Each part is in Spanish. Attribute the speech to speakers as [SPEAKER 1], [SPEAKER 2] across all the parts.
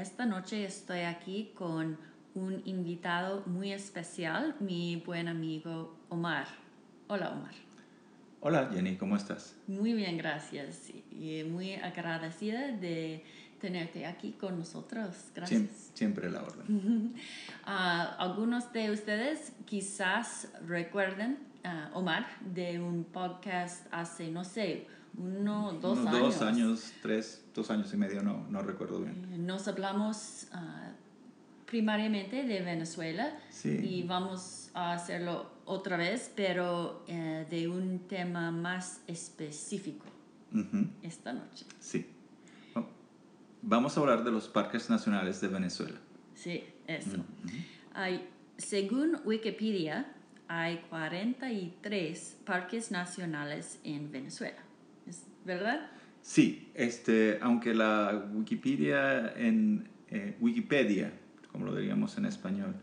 [SPEAKER 1] esta noche estoy aquí con un invitado muy especial, mi buen amigo Omar. Hola Omar.
[SPEAKER 2] Hola Jenny, ¿cómo estás?
[SPEAKER 1] Muy bien, gracias. Y muy agradecida de tenerte aquí con nosotros. Gracias.
[SPEAKER 2] Siempre, la orden.
[SPEAKER 1] Ah, algunos de ustedes quizás recuerden, uh, Omar, de un podcast hace, no sé, uno, dos años.
[SPEAKER 2] Dos años, tres, dos años y medio, no, no recuerdo bien.
[SPEAKER 1] Eh, nos hablamos uh, primariamente de Venezuela y vamos a hacerlo otra vez, pero uh, de un tema más específico esta noche.
[SPEAKER 2] Sí. Vamos a hablar de los parques nacionales de Venezuela.
[SPEAKER 1] Sí, eso. hay, según Wikipedia, hay 43 parques nacionales en Venezuela. ¿Verdad?
[SPEAKER 2] Sí, este, aunque la Wikipedia en eh, Wikipedia, como lo diríamos en español,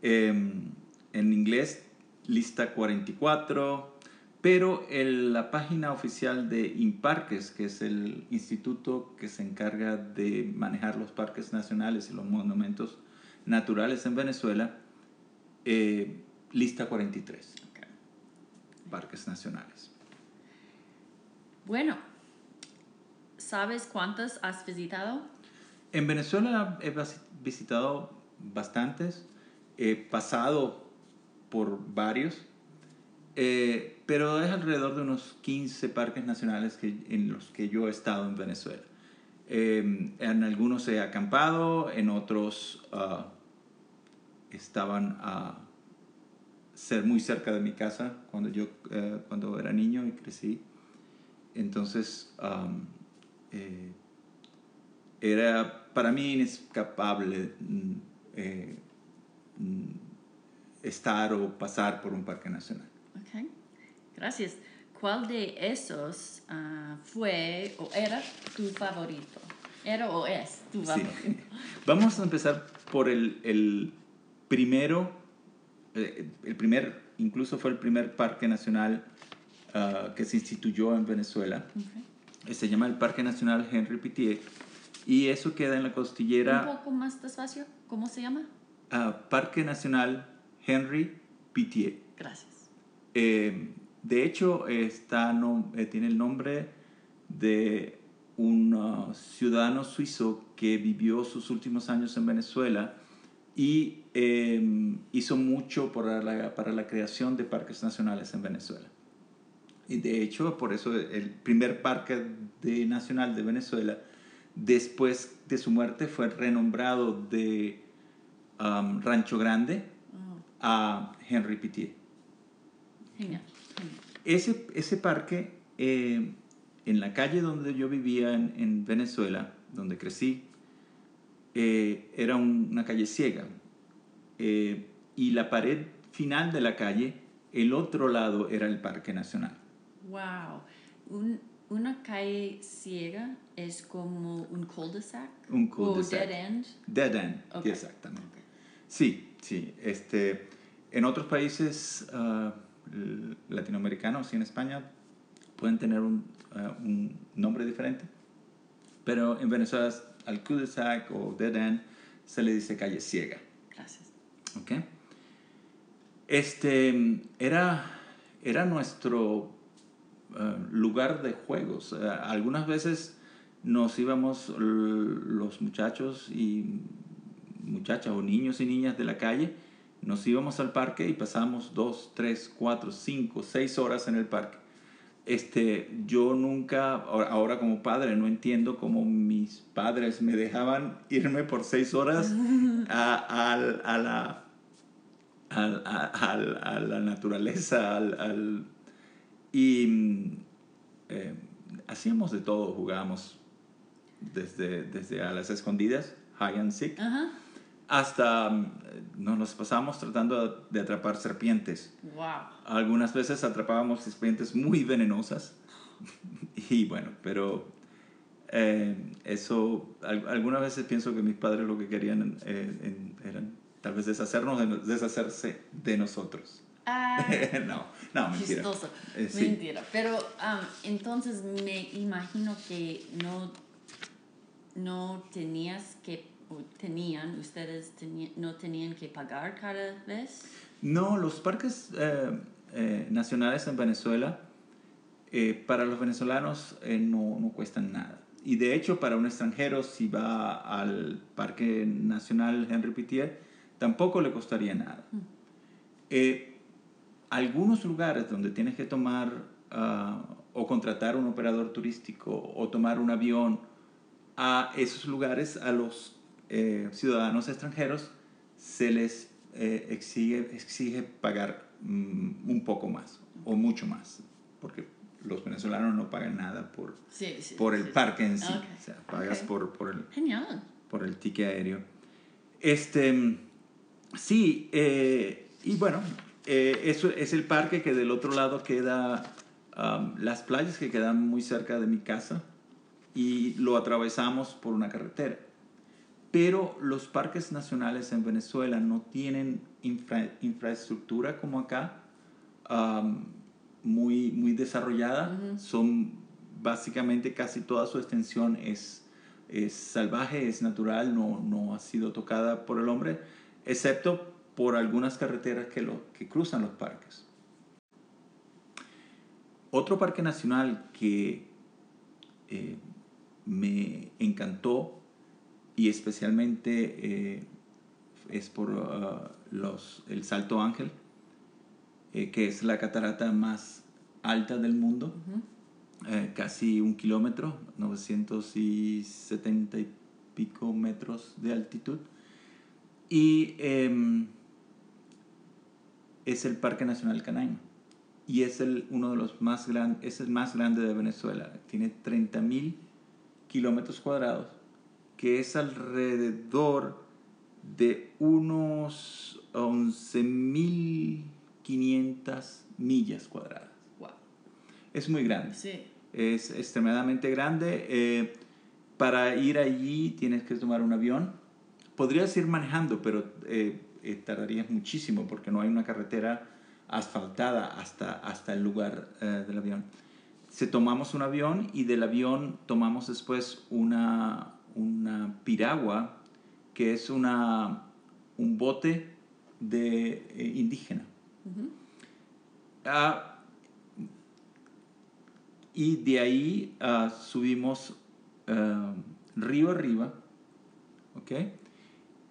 [SPEAKER 2] em, en inglés lista 44, pero en la página oficial de Imparques, que es el instituto que se encarga de manejar los parques nacionales y los monumentos naturales en Venezuela, eh, lista 43. Parques nacionales.
[SPEAKER 1] Bueno, ¿sabes cuántos has visitado?
[SPEAKER 2] En Venezuela he visitado bastantes, he pasado por varios, eh, pero es alrededor de unos 15 parques nacionales que, en los que yo he estado en Venezuela. Eh, en algunos he acampado, en otros uh, estaban a ser muy cerca de mi casa cuando yo uh, cuando era niño y crecí. Entonces, eh, era para mí inescapable mm, eh, mm, estar o pasar por un parque nacional.
[SPEAKER 1] Ok, gracias. ¿Cuál de esos ah, fue o era tu favorito? ¿Era o es tu favorito?
[SPEAKER 2] Vamos a empezar por el, el primero, eh, el primer, incluso fue el primer parque nacional Ah, que se instituyó en Venezuela. Se llama el Parque Nacional Henry Pitié y eso queda en la costillera.
[SPEAKER 1] Un poco más despacio, ¿cómo se llama?
[SPEAKER 2] Uh, Parque Nacional Henry Pitié.
[SPEAKER 1] Gracias.
[SPEAKER 2] Eh, de hecho, está, no, eh, tiene el nombre de un uh, ciudadano suizo que vivió sus últimos años en Venezuela y em, hizo mucho para la, para la creación de parques nacionales en Venezuela. Y de hecho, por eso el primer parque de, nacional de Venezuela, después de su muerte, fue renombrado de um, Rancho Grande a Henry Pitié.
[SPEAKER 1] Genial.
[SPEAKER 2] Ese, ese parque, eh, en la calle donde yo vivía en, Venezuela, donde crecí, eh, era una calle ciega. Eh, y la pared final de la calle, el otro lado era el Parque Nacional.
[SPEAKER 1] Wow. una calle ciega es como un cul-de-sac.
[SPEAKER 2] Un cul-de-sac.
[SPEAKER 1] O dead end.
[SPEAKER 2] Dead end, exactamente. Sí, sí. Este, en otros países uh, latinoamericanos y en España pueden tener un, uh, un nombre diferente, pero en Venezuela al cul-de-sac o dead end se le dice calle ciega.
[SPEAKER 1] Gracias.
[SPEAKER 2] Ok. Este era, era nuestro eh, lugar de juegos. Eh, algunas veces nos íbamos los muchachos y muchachas o niños y niñas de la calle, nos íbamos al parque y pasamos dos, tres, cuatro, cinco, seis horas en el parque. Este, yo nunca, ahora como padre, no entiendo cómo mis padres me dejaban irme por seis horas a, a, la, a, la naturaleza, al y mm, eh, hacíamos de todo, jugábamos desde, desde a las escondidas, high and sick,
[SPEAKER 1] Ajá.
[SPEAKER 2] hasta mm, nos los pasamos tratando de atrapar serpientes.
[SPEAKER 1] Wow.
[SPEAKER 2] Algunas veces atrapábamos serpientes muy venenosas. Y bueno, pero eh, eso, al- algunas veces pienso que mis padres lo que querían eh, en- eran tal vez deshacernos, de, deshacerse de nosotros.
[SPEAKER 1] Ah,
[SPEAKER 2] no, no, mentira.
[SPEAKER 1] chistoso.
[SPEAKER 2] Eh, sí.
[SPEAKER 1] Mentira. Pero um, entonces me imagino que no, no tenías que, o tenían, ustedes teni- no tenían que pagar cada vez.
[SPEAKER 2] No, los parques eh, eh, nacionales en Venezuela, para los venezolanos no, no cuestan nada. Y de hecho, para un extranjero, si va al Parque Nacional Henry Pittier, tampoco le costaría nada. Eh, algunos lugares donde tienes que tomar ah, o contratar un operador turístico o tomar un avión a esos lugares, a los eh, ciudadanos extranjeros, se les eh, exige, exige pagar mm, un poco más o mucho más, porque los venezolanos no pagan nada por,
[SPEAKER 1] Sí, sí.
[SPEAKER 2] por el
[SPEAKER 1] sí.
[SPEAKER 2] parque en sí,
[SPEAKER 1] Ok.
[SPEAKER 2] o sea, pagas
[SPEAKER 1] Ok.
[SPEAKER 2] por, por el,
[SPEAKER 1] Genial.
[SPEAKER 2] por el ticket aéreo. Este, sí, eh, y bueno, eh, eso es el parque que del otro lado queda um, las playas que quedan muy cerca de mi casa y lo atravesamos por una carretera. Pero los parques nacionales en Venezuela no tienen infra- infraestructura como acá, um, muy, muy desarrollada. Son básicamente casi toda su extensión es, es salvaje, es natural, no, no ha sido tocada por el hombre, excepto por algunas carreteras que, lo, que cruzan los parques. Otro parque nacional que eh, me encantó y especialmente eh, es por uh, los, el Salto Ángel, eh, que es la catarata más alta del mundo, casi un kilómetro, 970 y pico metros de altitud. Y em, es el Parque Nacional Canaima. Y es el, uno de los más grandes, es el más grande de Venezuela. Tiene 30 mil kilómetros cuadrados, que es alrededor de unos 11.500 millas cuadradas.
[SPEAKER 1] Wow.
[SPEAKER 2] Es muy grande.
[SPEAKER 1] Sí.
[SPEAKER 2] Es extremadamente grande. Eh, para ir allí tienes que tomar un avión. Podrías ir manejando, pero eh, eh, tardarías muchísimo porque no hay una carretera asfaltada hasta, hasta el lugar eh, del avión. Se tomamos un avión y del avión tomamos después una, una piragua, que es una, un bote de eh, indígena. Ah, y de ahí ah, subimos ah, río arriba, ¿ok?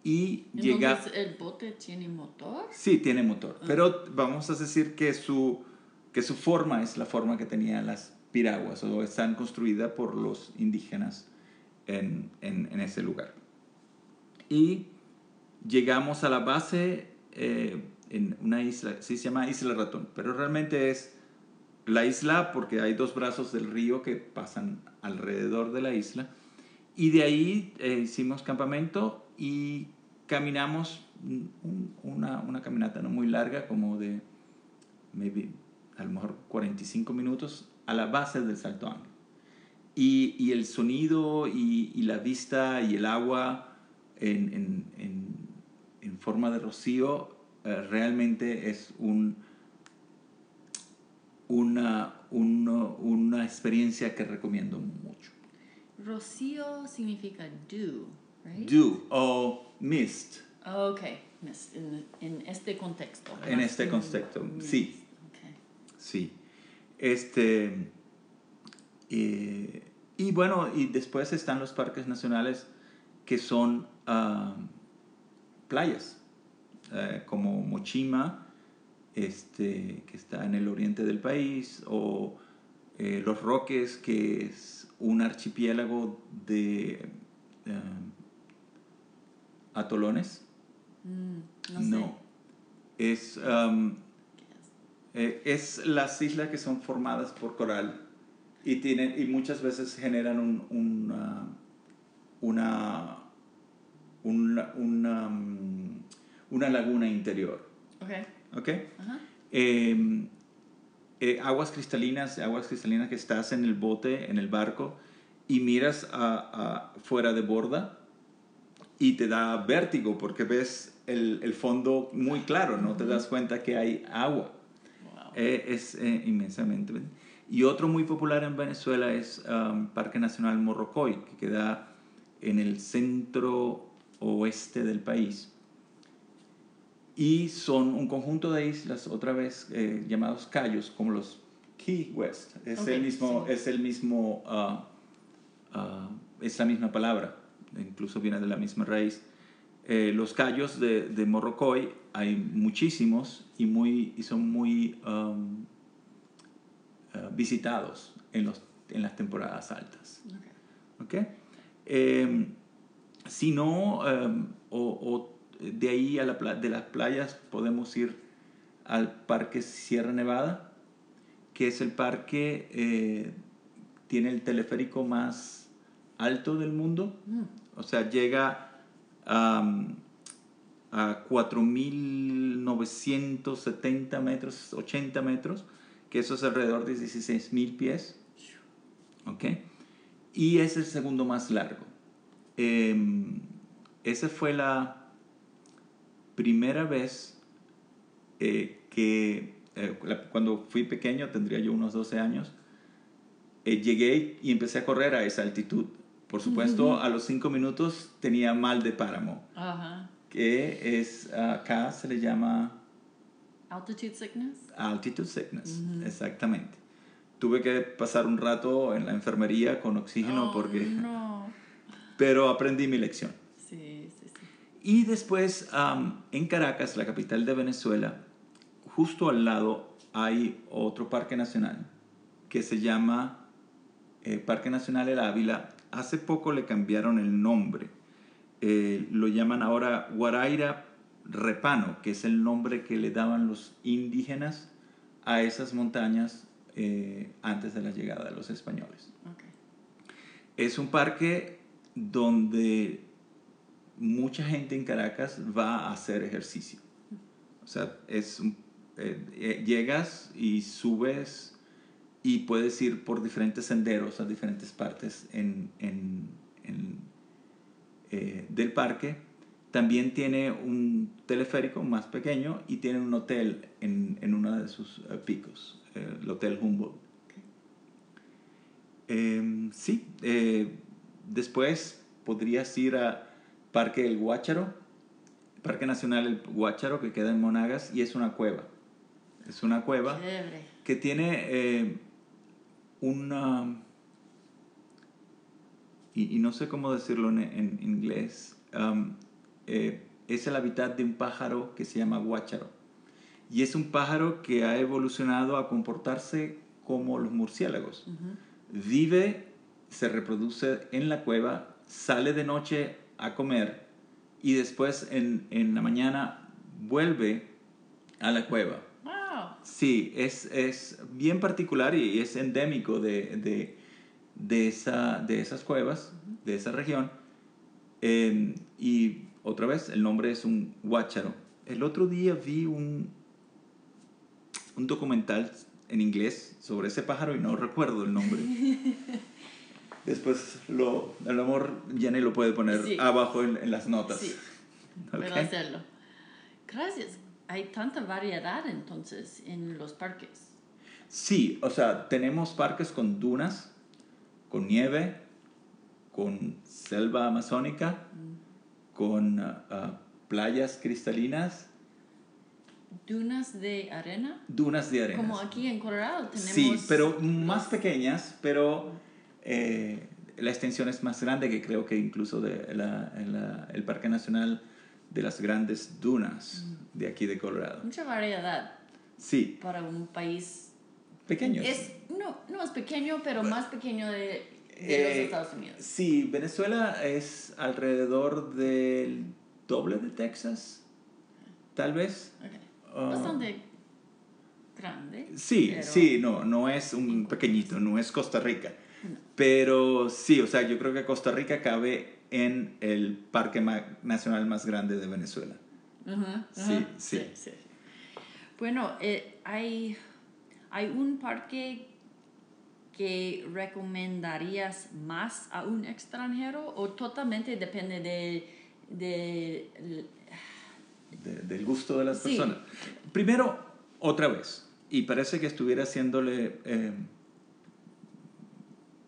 [SPEAKER 2] Y llega...
[SPEAKER 1] Entonces, ¿el bote tiene motor?
[SPEAKER 2] Sí, tiene motor, pero vamos a decir que su, que su forma es la forma que tenían las piraguas o están construidas por los indígenas en, en, en ese lugar. Y llegamos a la base eh, en una isla, sí se llama Isla Ratón, pero realmente es la isla porque hay dos brazos del río que pasan alrededor de la isla. Y de ahí eh, hicimos campamento y caminamos un- una, una caminata no muy larga, como de maybe, a lo mejor 45 minutos a la base del Salto Ángel. Y, y el sonido y, y la vista y el agua en, en- en- en forma de rocío eh, realmente es un, una, uno- una experiencia que recomiendo mucho.
[SPEAKER 1] Rocío significa dew, right?
[SPEAKER 2] Dew o mist
[SPEAKER 1] Ok, Miss, en, en este contexto.
[SPEAKER 2] En este contexto,
[SPEAKER 1] mist.
[SPEAKER 2] sí. Sí. Este. eh, y bueno, y después están los parques nacionales que son ah, playas, eh, como Mochima, este, que está en el oriente del país, o eh, Los Roques, que es un archipiélago de atolones.
[SPEAKER 1] Mm, no sé.
[SPEAKER 2] No. Es. um, eh, es las islas que son formadas por coral y, tienen, y muchas veces generan un- una, una, una laguna interior.
[SPEAKER 1] Ok.
[SPEAKER 2] ¿Ok?
[SPEAKER 1] Ajá.
[SPEAKER 2] Eh, eh, aguas cristalinas, aguas cristalinas que estás en el bote, en el barco, y miras a, a- fuera de borda y te da vértigo porque ves el, el fondo muy claro, no te das cuenta que hay agua.
[SPEAKER 1] Wow.
[SPEAKER 2] Eh, es eh, inmensamente. Y otro muy popular en Venezuela es um, Parque Nacional Morrocoy, que queda en el centro oeste del país. Y son un conjunto de islas, otra vez eh, llamados cayos, como los Key West. Es el mismo,
[SPEAKER 1] sí.
[SPEAKER 2] es el mismo, ah, ah, es la misma palabra, incluso viene de la misma raíz. Eh, los cayos de, de Morrocoy hay muchísimos y, muy, y son muy um, ah, visitados en, los, en las temporadas altas.
[SPEAKER 1] Ok.
[SPEAKER 2] ¿ok? Eh, si no, eh, o, o de ahí a la de las playas podemos ir al Parque Sierra Nevada, que es el parque, eh, tiene el teleférico más alto del mundo,
[SPEAKER 1] Mm.
[SPEAKER 2] o sea, llega a 4.970 metros, 80 metros, que eso es alrededor de 16.000 pies. ¿Ok? Y es el segundo más largo. Em, esa fue la primera vez eh, que, eh, cuando fui pequeño, tendría yo unos 12 años, eh, llegué y empecé a correr a esa altitud. Por supuesto, a los 5 minutos tenía mal de páramo,
[SPEAKER 1] Ajá.
[SPEAKER 2] que es, acá se le llama
[SPEAKER 1] Altitude sickness.
[SPEAKER 2] altitude sickness, exactamente. Tuve que pasar un rato en la enfermería con oxígeno
[SPEAKER 1] Oh,
[SPEAKER 2] porque...
[SPEAKER 1] No.
[SPEAKER 2] Pero aprendí mi lección.
[SPEAKER 1] Sí, sí, sí.
[SPEAKER 2] Y después, am, en Caracas, la capital de Venezuela, justo al lado hay otro parque nacional que se llama eh, Parque Nacional El Ávila. Hace poco le cambiaron el nombre. Eh, lo llaman ahora Guaraira Repano, que es el nombre que le daban los indígenas a esas montañas eh, antes de la llegada de los españoles. Es un parque donde mucha gente en Caracas va a hacer ejercicio. O sea, es eh, llegas y subes y puedes ir por diferentes senderos a diferentes partes en, en- en, eh, del parque. También tiene un teleférico más pequeño y tiene un hotel en, en uno de sus eh, picos, eh, el Hotel Humboldt. Eh, sí, eh, después podrías ir a Parque El Guácharo, Parque Nacional El Guácharo que queda en Monagas y es una cueva. Es una cueva
[SPEAKER 1] Chévere.
[SPEAKER 2] que tiene una... Y, y no sé cómo decirlo en, en inglés. um, eh, es el hábitat de un pájaro que se llama guácharo. Y es un pájaro que ha evolucionado a comportarse como los murciélagos
[SPEAKER 1] Ujú.
[SPEAKER 2] vive, se reproduce en la cueva, sale de noche a comer y después en, en la mañana vuelve a la cueva. Sí, es, es bien particular y es endémico de, de, de, esa, de esas cuevas, de esa región. Eh, y otra vez, el nombre es un guácharo. El otro día vi un, un documental en inglés sobre ese pájaro y no recuerdo el nombre. Después lo, a lo mejor Jenny lo puede poner
[SPEAKER 1] Sí.
[SPEAKER 2] abajo en, en las notas.
[SPEAKER 1] Sí.
[SPEAKER 2] Ok.
[SPEAKER 1] Puedo hacerlo. Gracias. Hay tanta variedad entonces en los parques.
[SPEAKER 2] Sí, o sea, tenemos parques con dunas, con nieve, con selva amazónica, con ah, ah, playas cristalinas,
[SPEAKER 1] Dunas de arena.
[SPEAKER 2] dunas de arena.
[SPEAKER 1] Como aquí en Colorado tenemos.
[SPEAKER 2] Sí, pero más
[SPEAKER 1] los-
[SPEAKER 2] pequeñas, pero eh, la extensión es más grande que creo que incluso de la- la- el Parque Nacional de las Grandes Dunas de aquí de Colorado.
[SPEAKER 1] Mucha variedad
[SPEAKER 2] Sí,
[SPEAKER 1] para un país.
[SPEAKER 2] pequeños.
[SPEAKER 1] Es, no, no es pequeño, pero más pequeño de, de
[SPEAKER 2] Eh,
[SPEAKER 1] los Estados Unidos.
[SPEAKER 2] Sí, Venezuela es alrededor del doble de Texas, tal vez.
[SPEAKER 1] Ok.
[SPEAKER 2] Ah,
[SPEAKER 1] Bastante grande.
[SPEAKER 2] Sí, sí, no, no es un pequeñito, no es Costa Rica. Pero sí, o sea, yo creo que Costa Rica cabe en el parque nacional más grande de Venezuela. Sí, sí.
[SPEAKER 1] sí. Bueno, eh, hay, hay un parque que recomendarías más a un extranjero o totalmente depende de, de
[SPEAKER 2] de- del gusto de las
[SPEAKER 1] Sí.
[SPEAKER 2] personas. Primero, otra vez, y parece que estuviera haciéndole eh,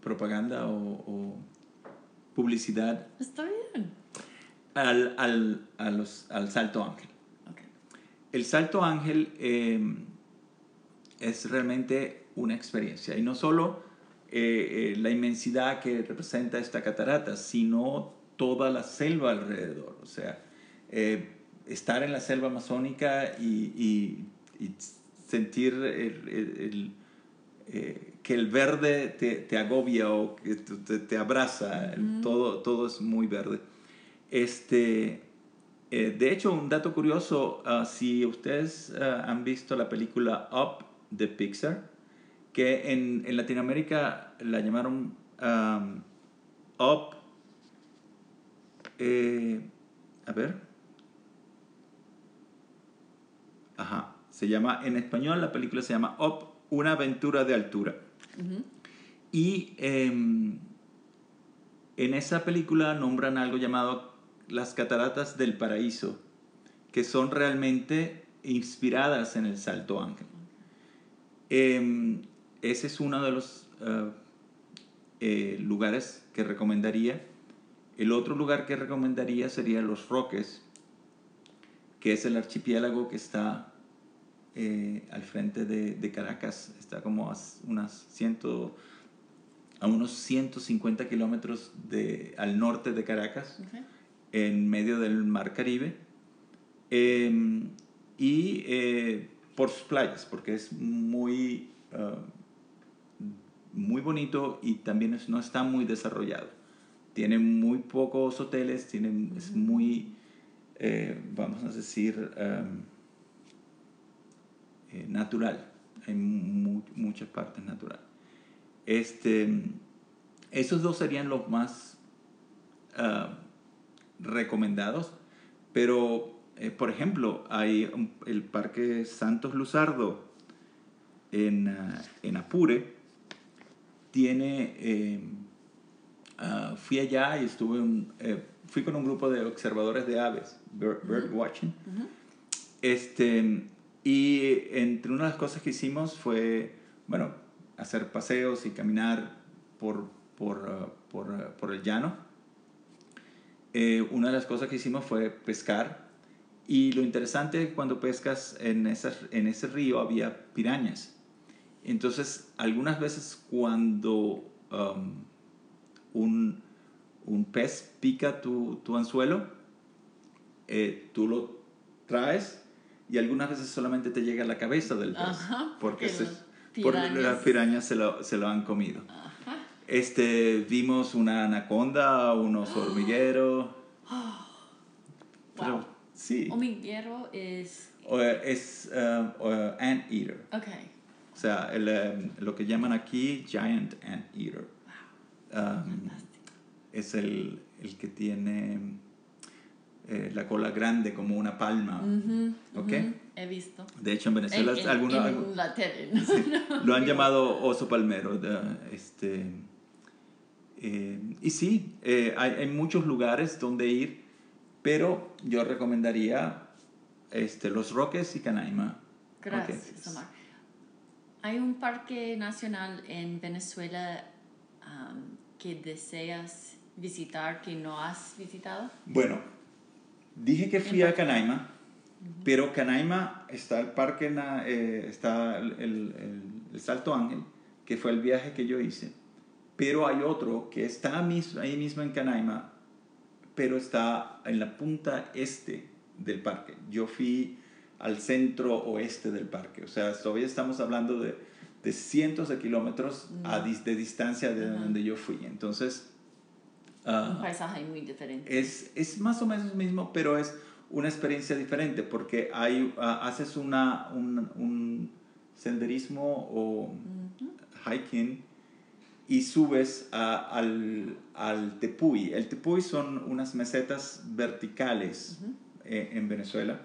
[SPEAKER 2] propaganda o, o publicidad
[SPEAKER 1] Está bien.
[SPEAKER 2] al, al, a los- al Salto Ángel. El Salto Ángel eh, es realmente una experiencia, y no solo eh, eh, la inmensidad que representa esta catarata, sino toda la selva alrededor. O sea, eh, estar en la selva amazónica y, y- y sentir el- el- el, que el verde te, te agobia o que te, te abraza, todo, todo es muy verde. Este, eh, de hecho, un dato curioso, ah, si ustedes ah, han visto la película Up de Pixar, que en, en Latinoamérica la llamaron um, Up, eh, a ver, ajá, se llama, en español la película se llama Up, una aventura de altura. Y em, en esa película nombran algo llamado las cataratas del paraíso, que son realmente inspiradas en el Salto Ángel. Em, ese es uno de los ah, eh, lugares que recomendaría. El otro lugar que recomendaría sería Los Roques, que es el archipiélago que está eh, al frente de, de Caracas. Está como a unas ciento, a unos 150 kilómetros de, al norte de Caracas en medio del mar Caribe. Eh, y eh, por sus playas porque es muy ah, muy bonito y también es- no está muy desarrollado. Tiene muy pocos hoteles tiene, es muy eh, vamos a decir am, eh, natural. Hay mu- muchas partes natural este esos dos serían los más ah, recomendados, pero eh, por ejemplo hay un- el Parque Santos Luzardo en, ah, en Apure, tiene, eh, ah, fui allá y estuve, un- eh, fui con un grupo de observadores de aves, bird, bird watching, este, y entre una de las cosas que hicimos fue, bueno, hacer paseos y caminar por, por, ah, por, ah, por el llano. Eh, una de las cosas que hicimos fue pescar. Y lo interesante cuando pescas en, esas- en ese río había pirañas. Entonces, algunas veces cuando um, un, un pez pica tu, tu anzuelo, eh, tú lo traes y algunas veces solamente te llega a la cabeza del pez.
[SPEAKER 1] Ajá,
[SPEAKER 2] porque
[SPEAKER 1] porque
[SPEAKER 2] se-
[SPEAKER 1] pirañas-
[SPEAKER 2] las pirañas se lo, se lo han comido.
[SPEAKER 1] Ajá.
[SPEAKER 2] Este, vimos una anaconda, un oso hormiguero. Pero,
[SPEAKER 1] Wow.
[SPEAKER 2] sí.
[SPEAKER 1] Hormiguero es.
[SPEAKER 2] O, es uh, uh, anteater.
[SPEAKER 1] Ok.
[SPEAKER 2] O sea, el, um, lo que llaman aquí giant anteater. Um,
[SPEAKER 1] Fantástico.
[SPEAKER 2] es el, el que tiene eh, la cola grande como una palma.
[SPEAKER 1] Ujú,
[SPEAKER 2] ¿Ok?
[SPEAKER 1] ujú, He visto.
[SPEAKER 2] De hecho, en Venezuela
[SPEAKER 1] En, en-
[SPEAKER 2] alguno-
[SPEAKER 1] en
[SPEAKER 2] algo-
[SPEAKER 1] la tele. ¿no?
[SPEAKER 2] lo han llamado oso palmero. de- este, eh, y sí, eh, hay, hay muchos lugares donde ir, pero yo recomendaría este, Los Roques y Canaima.
[SPEAKER 1] Gracias,
[SPEAKER 2] Ok.
[SPEAKER 1] Omar. Hay un parque nacional en Venezuela am, que deseas visitar que no has visitado.
[SPEAKER 2] Bueno, dije que fui a Canaima, pero Canaima está el parque, eh, está el, el- Salto Ángel, que fue el viaje que yo hice. Pero hay otro que está ahí mismo en Canaima, pero está en la punta este del parque. Yo fui al centro oeste del parque, o sea, todavía estamos hablando de, de cientos de kilómetros a de distancia de donde yo fui. Entonces,
[SPEAKER 1] Un paisaje muy diferente.
[SPEAKER 2] es, es más o menos mismo, pero es una experiencia diferente porque hay, ah, haces una, un, un senderismo o
[SPEAKER 1] Ujú.
[SPEAKER 2] hiking y subes a- al, al tepuy. El tepuy son unas mesetas verticales
[SPEAKER 1] Ujú.
[SPEAKER 2] eh, en Venezuela,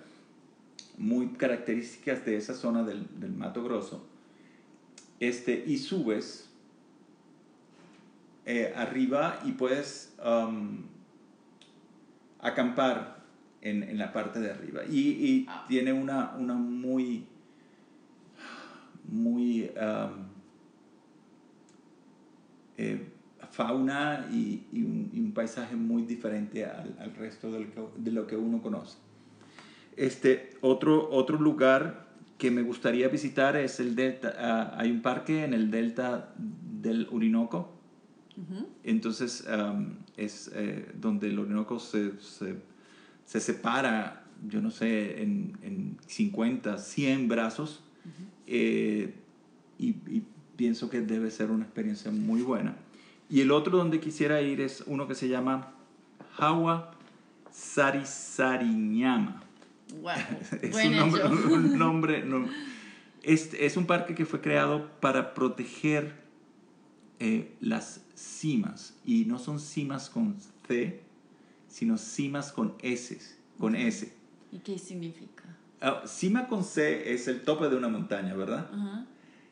[SPEAKER 2] muy características de esa zona del, del Mato Grosso. Este, y subes eh, arriba y puedes um, acampar en, en, la parte de arriba. Y, y
[SPEAKER 1] Ah.
[SPEAKER 2] tiene una, una muy, muy um, eh, fauna y, y un, y un paisaje muy diferente al, al resto del de lo que uno conoce. Este, otro, otro lugar que me gustaría visitar es el delta. ah, hay un parque en el delta del Orinoco. Entonces um, es eh, donde el Orinoco se, se, se separa, yo no sé, en, en 50, 100 brazos. Eh, y, y pienso que debe ser una experiencia muy buena. Y el otro donde quisiera ir es uno que se llama Hawa Sarisariñama.
[SPEAKER 1] Wow.
[SPEAKER 2] Es
[SPEAKER 1] Buen
[SPEAKER 2] un nombre,
[SPEAKER 1] hecho.
[SPEAKER 2] un nombre no- es un parque que fue creado para proteger eh, las cimas. Y no son cimas con C, sino cimas con S. Con S.
[SPEAKER 1] ¿Y qué significa?
[SPEAKER 2] Ah, cima con C es el tope de una montaña, ¿verdad?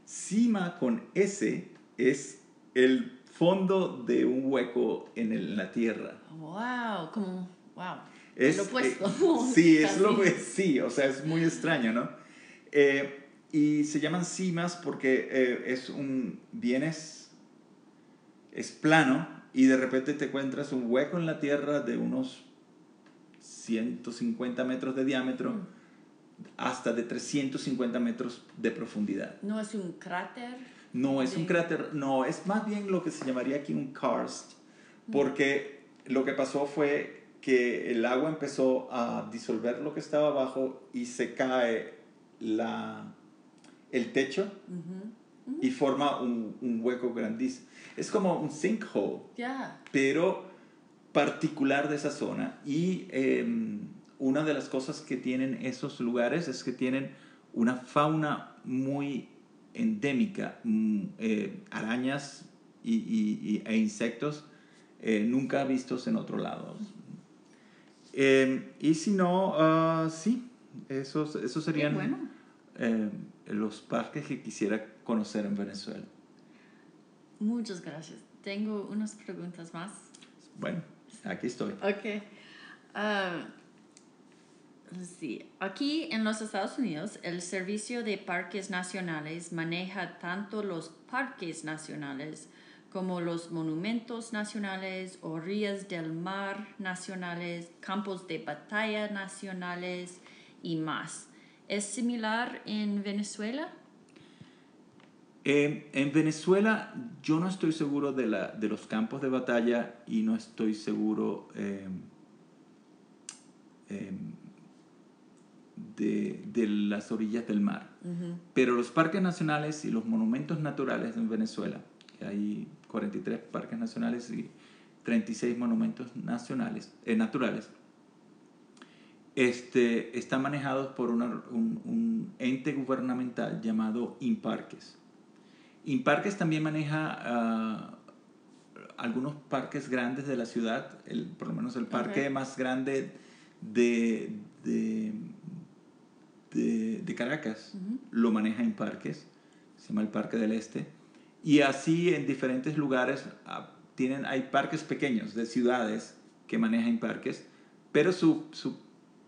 [SPEAKER 2] Cima con S es el fondo de un hueco en, el- en la tierra.
[SPEAKER 1] Wow, como, wow.
[SPEAKER 2] Es,
[SPEAKER 1] lo opuesto.
[SPEAKER 2] eh, sí, es lo que sí, o sea, es muy extraño, ¿no? Eh, y se llaman cimas porque eh, es un, vienes, es plano y de repente te encuentras un hueco en la tierra de unos 150 metros de diámetro
[SPEAKER 1] Mm.
[SPEAKER 2] hasta de 350 metros de profundidad.
[SPEAKER 1] No es un cráter.
[SPEAKER 2] No es un cráter, no, es más bien lo que se llamaría aquí un karst, porque lo que pasó fue que el agua empezó a disolver lo que estaba abajo y se cae la, el techo. Y forma un, un hueco grandísimo. Es como un sinkhole, pero particular de esa zona. Y eh, una de las cosas que tienen esos lugares es que tienen una fauna muy endémica, mm, eh, arañas y, y- y- e insectos eh, nunca vistos en otro lado. Eh, y si no, ah, sí, esos, esos
[SPEAKER 1] Qué
[SPEAKER 2] serían
[SPEAKER 1] bueno.
[SPEAKER 2] Los parques que quisiera conocer en Venezuela.
[SPEAKER 1] Muchas gracias. Tengo unas preguntas más.
[SPEAKER 2] Bueno, aquí estoy.
[SPEAKER 1] Ok. Ah, sí, aquí en los Estados Unidos el Servicio de Parques Nacionales maneja tanto los parques nacionales como los monumentos nacionales, orillas del mar nacionales, campos de batalla nacionales y más. ¿Es similar en Venezuela?
[SPEAKER 2] Eh, en Venezuela yo no estoy seguro de, la, de los campos de batalla y no estoy seguro eh, eh, de, de las orillas del mar. Pero los parques nacionales y los monumentos naturales en Venezuela, que hay 43 parques nacionales y 36 monumentos nacionales, eh, naturales, este, están manejados por una- un, un ente gubernamental llamado Imparques. Imparques también maneja ah, algunos parques grandes de la ciudad, el, por lo menos el parque más grande de, de, de- de Caracas lo maneja Imparques, se llama el Parque del Este. Y así en diferentes lugares ah, tienen, hay parques pequeños de ciudades que manejan parques, pero su, su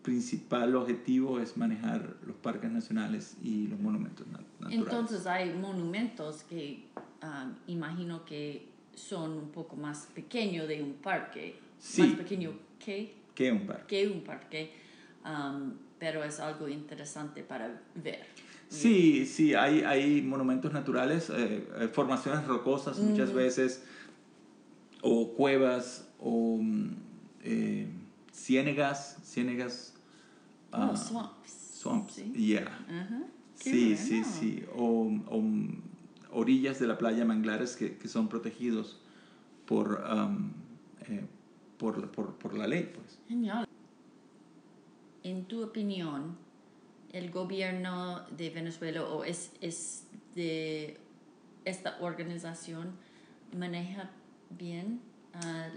[SPEAKER 2] principal objetivo es manejar los parques nacionales y los monumentos na- naturales.
[SPEAKER 1] Entonces hay monumentos que ah, imagino que son un poco más pequeños de un parque.
[SPEAKER 2] Sí.
[SPEAKER 1] Más pequeño que,
[SPEAKER 2] ¿Qué es un parque?
[SPEAKER 1] que un parque, um, pero es algo interesante para ver.
[SPEAKER 2] Sí, sí, hay, hay monumentos naturales, eh, eh, formaciones rocosas muchas veces, o cuevas, o mm, eh, ciénegas, ciénegas.
[SPEAKER 1] Oh,
[SPEAKER 2] ah,
[SPEAKER 1] swamps.
[SPEAKER 2] Swamps,
[SPEAKER 1] Sí.
[SPEAKER 2] yeah. Sí, sí,
[SPEAKER 1] bueno.
[SPEAKER 2] sí. O, o, orillas de la playa, manglares que, que son protegidos por, am, eh, por, por, por la ley, pues.
[SPEAKER 1] Genial. En tu opinión, el gobierno de Venezuela o es, es de esta organización maneja bien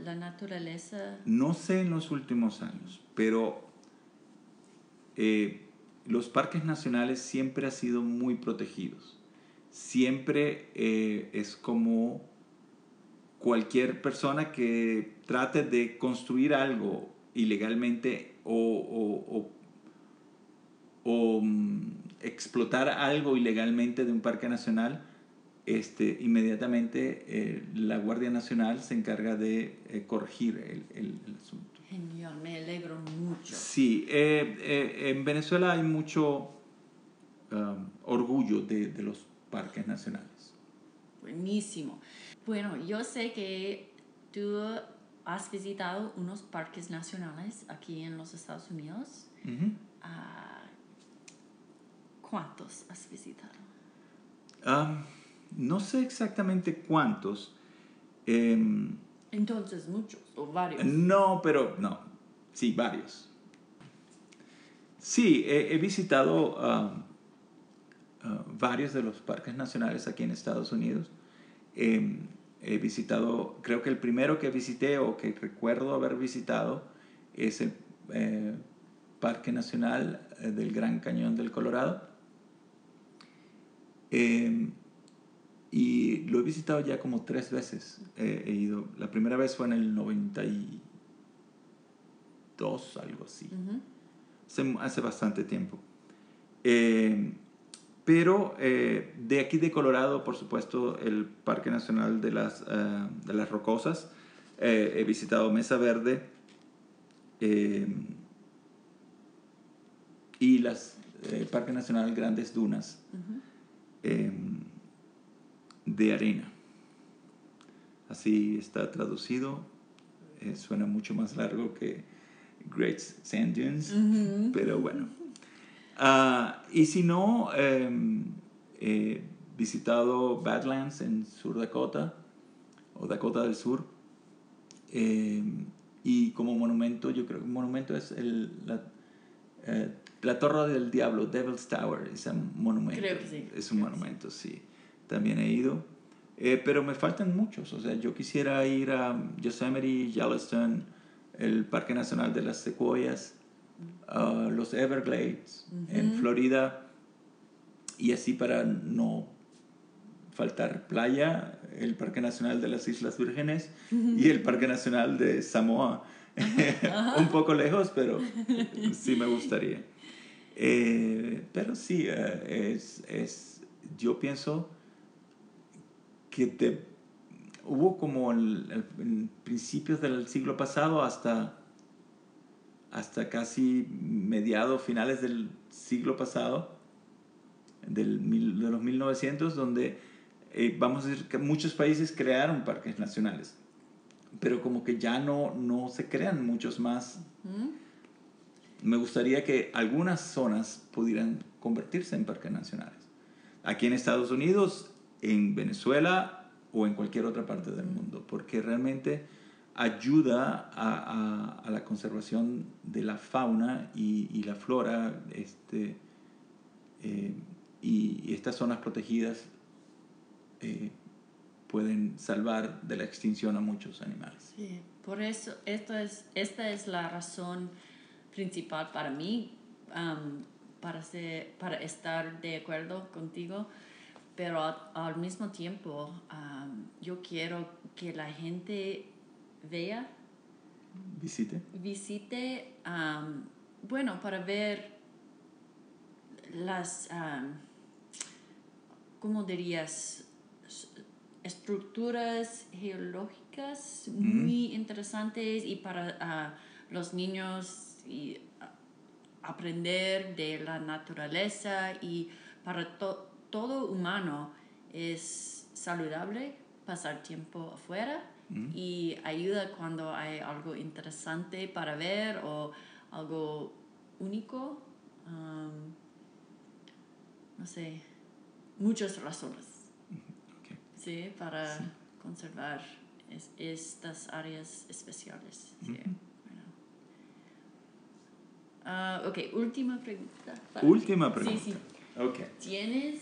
[SPEAKER 1] la naturaleza?
[SPEAKER 2] No sé en los últimos años, pero eh, los parques nacionales siempre han sido muy protegidos. Siempre eh, es como cualquier persona que trate de construir algo ilegalmente o, o, mm, explotar algo ilegalmente de un parque nacional, este, inmediatamente eh, la Guardia Nacional se encarga de corregir el, asunto.
[SPEAKER 1] Genial, me alegro mucho.
[SPEAKER 2] Sí, eh, en Venezuela hay mucho um, orgullo de, de los parques nacionales.
[SPEAKER 1] Buenísimo. Bueno, yo sé que tú has visitado unos parques nacionales aquí en los Estados Unidos. Ah, ¿Cuántos has visitado?
[SPEAKER 2] Um, no sé exactamente cuántos. Em,
[SPEAKER 1] Entonces, muchos o varios.
[SPEAKER 2] No, pero no. Sí, varios. Sí, he, visitado um, uh, varios de los parques nacionales aquí en Estados Unidos. Em, he visitado, creo que el primero que visité o que recuerdo haber visitado es el eh, Parque Nacional eh, del Gran Cañón del Colorado. Em, y lo he visitado ya como tres veces. he ido. La primera vez fue en el 92, algo así. hace, bastante tiempo. Em, pero eh, de aquí de Colorado, por supuesto, el Parque Nacional de las, eh, de las Rocosas. Eh, he visitado Mesa Verde y las, el Parque Nacional Grandes Dunas de arena. Así está traducido. suena mucho más largo que Great Sand Dunes, pero bueno. Ah, y si no, em, he visitado Badlands en Sur Dakota o Dakota del Sur. Em, y como monumento, yo creo que monumento es el, la, eh, la, Torre del Diablo, Devil's Tower, es un monumento.
[SPEAKER 1] Creo que sí.
[SPEAKER 2] Es un monumento, sí. También he ido. Eh, pero me faltan muchos. O sea, yo quisiera ir a Yosemite, Yellowstone, el Parque Nacional de las Secuoyas, los Everglades en Florida y así para no faltar playa, el Parque Nacional de las Islas Vírgenes y el Parque Nacional de Samoa. Un poco lejos, pero sí me gustaría. Eh, pero sí, eh, es, es, yo pienso que te, hubo como en principios del siglo pasado hasta hasta casi mediados, finales del siglo pasado, del, de los 1900, donde eh, vamos a decir que muchos países crearon parques nacionales, pero como que ya no, no se crean muchos más. Me gustaría que algunas zonas pudieran convertirse en parques nacionales. Aquí en Estados Unidos, en Venezuela o en cualquier otra parte del mundo, porque realmente ayuda a, la conservación de la fauna y, y la flora este, eh, y, estas zonas protegidas eh, pueden salvar de la extinción a muchos animales.
[SPEAKER 1] Sí, por eso esto es, esta es la razón principal para mí, um, para, ser, para estar de acuerdo contigo, pero al, mismo tiempo um, yo quiero que la gente vea.
[SPEAKER 2] Visite.
[SPEAKER 1] Visite, bueno, para ver las, um, ¿cómo dirías? Estructuras geológicas muy interesantes y para ah, los niños y, aprender de la naturaleza y para todo humano es saludable pasar tiempo afuera y ayuda cuando hay algo interesante para ver o algo único. no sé, muchas razones. Sí, para conservar estas áreas especiales. Ah, ok, última pregunta.
[SPEAKER 2] Última pregunta. Sí, sí. Okay.
[SPEAKER 1] ¿Tienes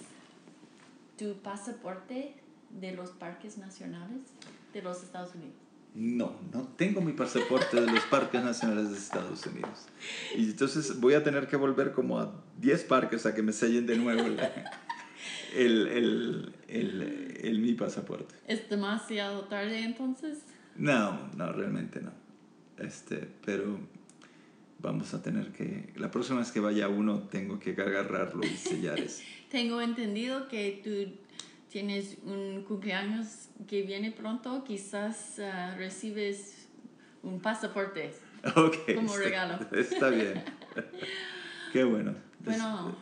[SPEAKER 1] tu pasaporte de los parques nacionales? de los Estados Unidos?
[SPEAKER 2] no, no tengo mi pasaporte de los parques nacionales de Estados Unidos. Y entonces voy a tener que volver como a 10 parques a que me sellen de nuevo el, el, el, el, mi pasaporte.
[SPEAKER 1] ¿Es demasiado tarde entonces?
[SPEAKER 2] No, no, realmente no. Este, pero vamos a tener que, la próxima vez que vaya uno, tengo que agarrarlo y sellar eso.
[SPEAKER 1] Tengo entendido que tú tienes un cumpleaños que viene pronto, quizás ah, recibes un pasaporte como
[SPEAKER 2] está-
[SPEAKER 1] regalo.
[SPEAKER 2] Está bien. Qué bueno.
[SPEAKER 1] Bueno,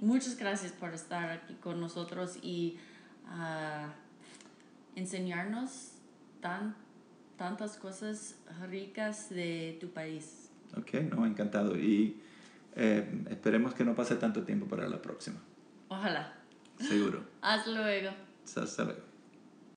[SPEAKER 1] muchas gracias por estar aquí con nosotros y ah, enseñarnos tan, tantas cosas ricas de tu país.
[SPEAKER 2] Ok, no, encantado. Y eh, esperemos que no pase tanto tiempo para la próxima.
[SPEAKER 1] Ojalá.
[SPEAKER 2] Seguro.
[SPEAKER 1] Hasta luego.
[SPEAKER 2] Hasta luego.